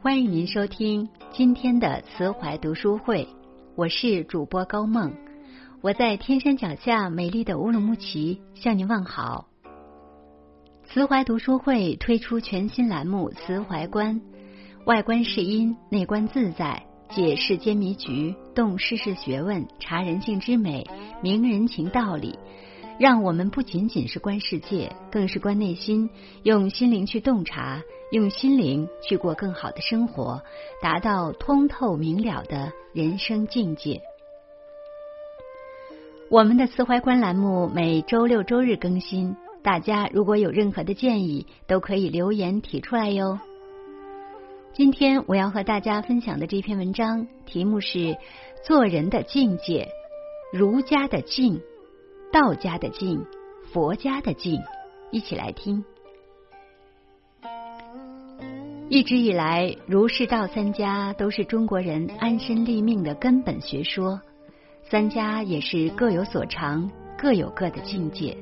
欢迎您收听今天的慈怀读书会，我是主播高梦，我在天山脚下美丽的乌鲁木齐向您问好。慈怀读书会推出全新栏目《慈怀观》，外观是因，内观自在，解世间迷局，动世事学问，察人性之美，明人情道理。让我们不仅仅是观世界，更是观内心，用心灵去洞察，用心灵去过更好的生活，达到通透明了的人生境界。我们的慈怀观栏目每周六周日更新，大家如果有任何的建议，都可以留言提出来哟。今天我要和大家分享的这篇文章题目是“做人的境界，儒家的境”。道家的静，佛家的静，一起来听。一直以来，儒释道三家都是中国人安身立命的根本学说，三家也是各有所长，各有各的境界。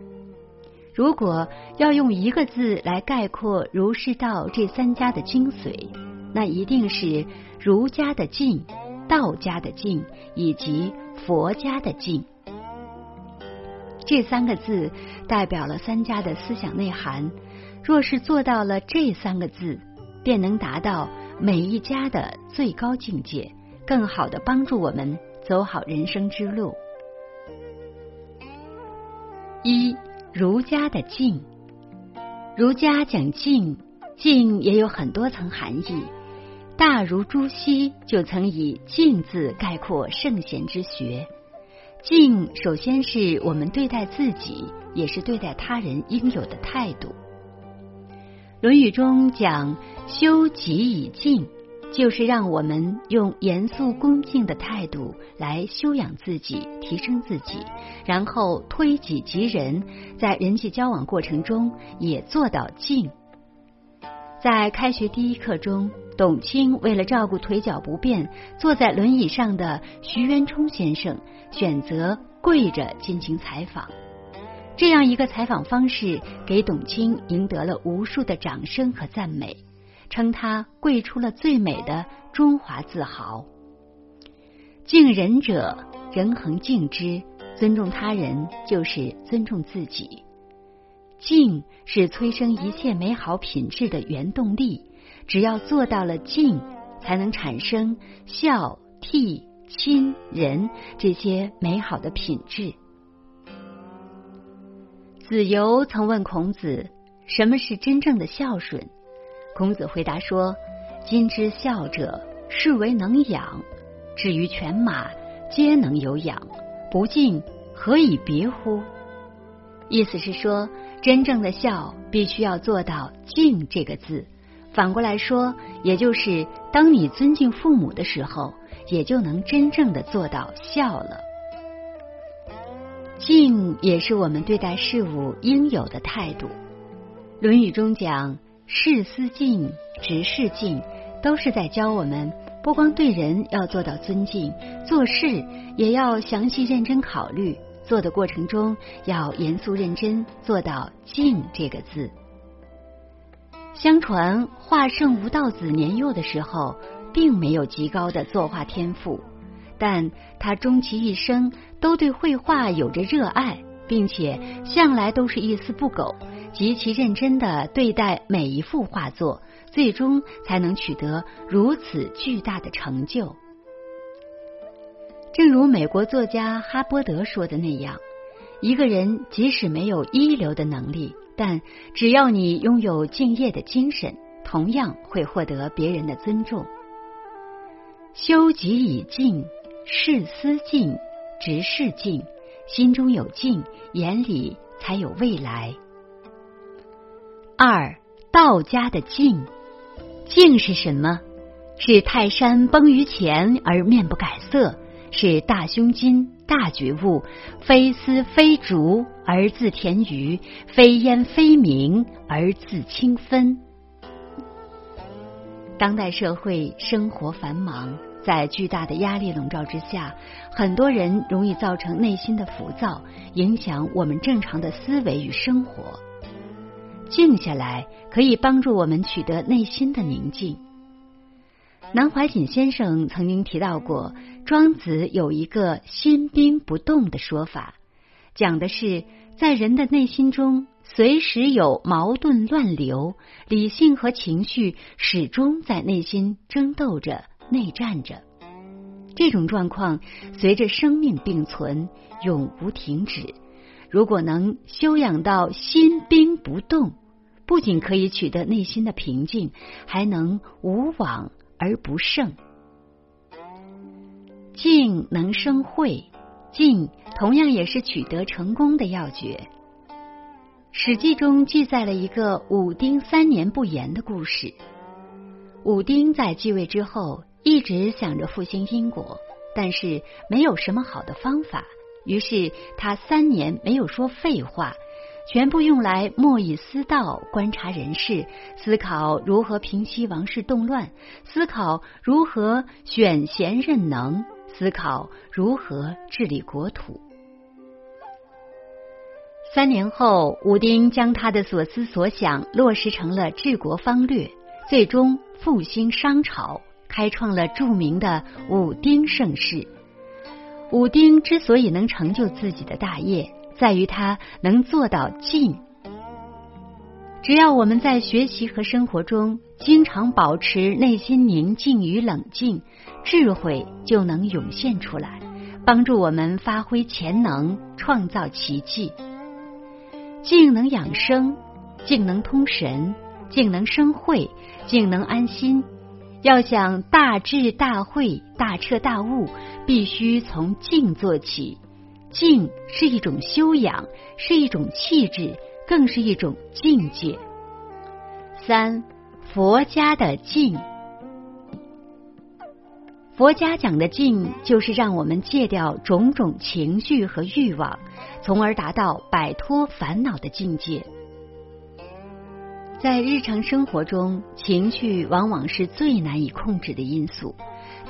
如果要用一个字来概括儒释道这三家的精髓，那一定是儒家的静、道家的静以及佛家的静。这三个字代表了三家的思想内涵。若是做到了这三个字，便能达到每一家的最高境界，更好的帮助我们走好人生之路。一儒家的静，儒家讲静，静也有很多层含义。大儒朱熹就曾以静字概括圣贤之学。静，首先是我们对待自己，也是对待他人应有的态度。《论语》中讲“修己以静”，就是让我们用严肃恭敬的态度来修养自己、提升自己，然后推己及人，在人际交往过程中也做到静。在开学第一课中，董卿为了照顾腿脚不便、坐在轮椅上的徐渊冲先生，选择跪着进行采访。这样一个采访方式，给董卿赢得了无数的掌声和赞美，称他跪出了最美的中华自豪。敬人者，人恒敬之；尊重他人，就是尊重自己。静是催生一切美好品质的原动力。只要做到了静，才能产生孝、悌、亲、仁这些美好的品质。子游曾问孔子：“什么是真正的孝顺？”孔子回答说：“今之孝者，是为能养。至于犬马，皆能有养，不敬，何以别乎？”意思是说。真正的孝，必须要做到“敬”这个字。反过来说，也就是当你尊敬父母的时候，也就能真正的做到孝了。敬也是我们对待事物应有的态度。《论语》中讲“事思敬，直事敬”，都是在教我们，不光对人要做到尊敬，做事也要详细认真考虑。做的过程中要严肃认真，做到“静”这个字。相传画圣吴道子年幼的时候，并没有极高的作画天赋，但他终其一生都对绘画有着热爱，并且向来都是一丝不苟，极其认真的对待每一幅画作，最终才能取得如此巨大的成就。正如美国作家哈波德说的那样，一个人即使没有一流的能力，但只要你拥有敬业的精神，同样会获得别人的尊重。修己以静，事思敬，直事敬，心中有静，眼里才有未来。二道家的静，静是什么？是泰山崩于前而面不改色。是大胸襟、大觉悟，非丝非竹而自田鱼，非烟非明而自清芬。当代社会生活繁忙，在巨大的压力笼罩之下，很多人容易造成内心的浮躁，影响我们正常的思维与生活。静下来，可以帮助我们取得内心的宁静。南怀瑾先生曾经提到过，庄子有一个“心兵不动”的说法，讲的是在人的内心中随时有矛盾乱流，理性和情绪始终在内心争斗着、内战着。这种状况随着生命并存，永无停止。如果能修养到心兵不动，不仅可以取得内心的平静，还能无往。而不胜，静能生慧，静同样也是取得成功的要诀。《史记》中记载了一个武丁三年不言的故事。武丁在继位之后，一直想着复兴殷国，但是没有什么好的方法，于是他三年没有说废话。全部用来莫以思道，观察人事，思考如何平息王室动乱，思考如何选贤任能，思考如何治理国土。三年后，武丁将他的所思所想落实成了治国方略，最终复兴商朝，开创了著名的武丁盛世。武丁之所以能成就自己的大业。在于他能做到静。只要我们在学习和生活中经常保持内心宁静与冷静，智慧就能涌现出来，帮助我们发挥潜能，创造奇迹。静能养生，静能通神，静能生慧，静能安心。要想大智大慧、大彻大悟，必须从静做起。静是一种修养，是一种气质，更是一种境界。三，佛家的静，佛家讲的静，就是让我们戒掉种种情绪和欲望，从而达到摆脱烦恼的境界。在日常生活中，情绪往往是最难以控制的因素。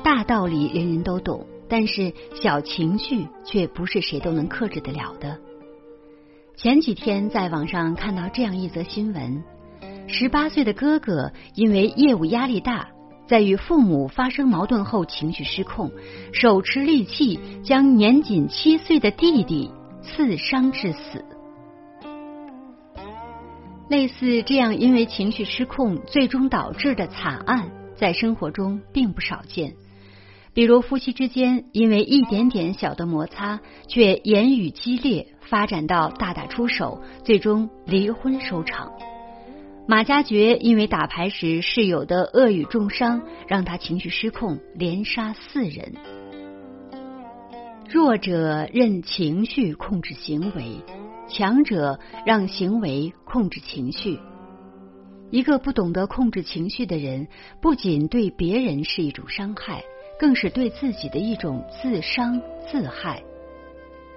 大道理人人都懂。但是小情绪却不是谁都能克制得了的。前几天在网上看到这样一则新闻：十八岁的哥哥因为业务压力大，在与父母发生矛盾后情绪失控，手持利器将年仅七岁的弟弟刺伤致死。类似这样因为情绪失控最终导致的惨案，在生活中并不少见。比如夫妻之间因为一点点小的摩擦，却言语激烈，发展到大打出手，最终离婚收场。马加爵因为打牌时室友的恶语重伤，让他情绪失控，连杀四人。弱者任情绪控制行为，强者让行为控制情绪。一个不懂得控制情绪的人，不仅对别人是一种伤害。更是对自己的一种自伤自害。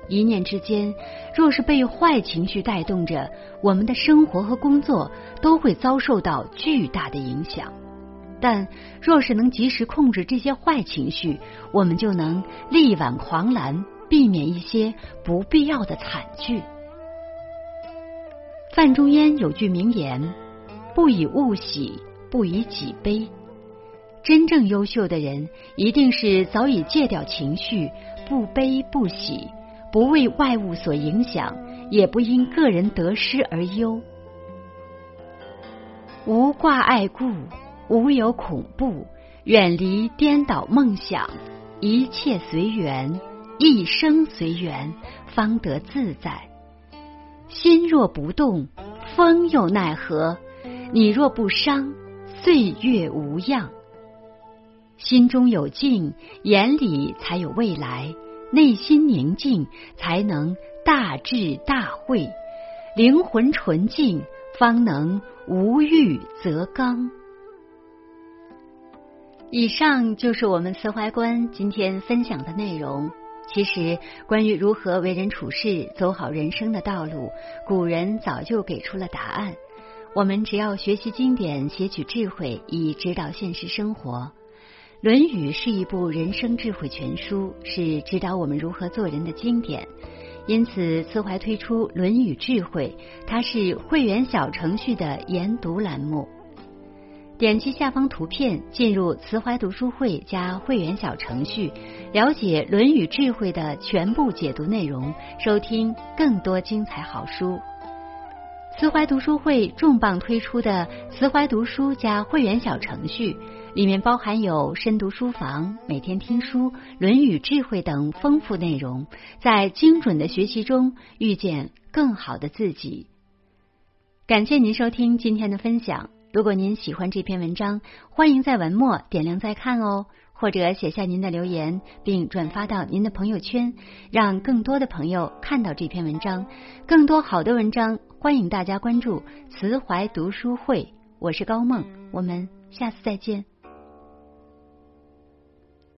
一念之间，若是被坏情绪带动着，我们的生活和工作都会遭受到巨大的影响。但若是能及时控制这些坏情绪，我们就能力挽狂澜，避免一些不必要的惨剧。范仲淹有句名言：“不以物喜，不以己悲。”真正优秀的人，一定是早已戒掉情绪，不悲不喜，不为外物所影响，也不因个人得失而忧。无挂碍故，无有恐怖，远离颠倒梦想，一切随缘，一生随缘，方得自在。心若不动，风又奈何？你若不伤，岁月无恙。心中有静，眼里才有未来；内心宁静，才能大智大慧；灵魂纯净，方能无欲则刚。以上就是我们慈怀观今天分享的内容。其实，关于如何为人处事、走好人生的道路，古人早就给出了答案。我们只要学习经典，撷取智慧，以指导现实生活。《论语》是一部人生智慧全书，是指导我们如何做人的经典。因此，慈怀推出《论语智慧》，它是会员小程序的研读栏目。点击下方图片，进入慈怀读书会加会员小程序，了解《论语》智慧的全部解读内容，收听更多精彩好书。慈怀读书会重磅推出的慈怀读书加会员小程序，里面包含有深读书房、每天听书、《论语》智慧等丰富内容，在精准的学习中遇见更好的自己。感谢您收听今天的分享。如果您喜欢这篇文章，欢迎在文末点亮再看哦，或者写下您的留言，并转发到您的朋友圈，让更多的朋友看到这篇文章。更多好的文章，欢迎大家关注慈怀读书会。我是高梦，我们下次再见。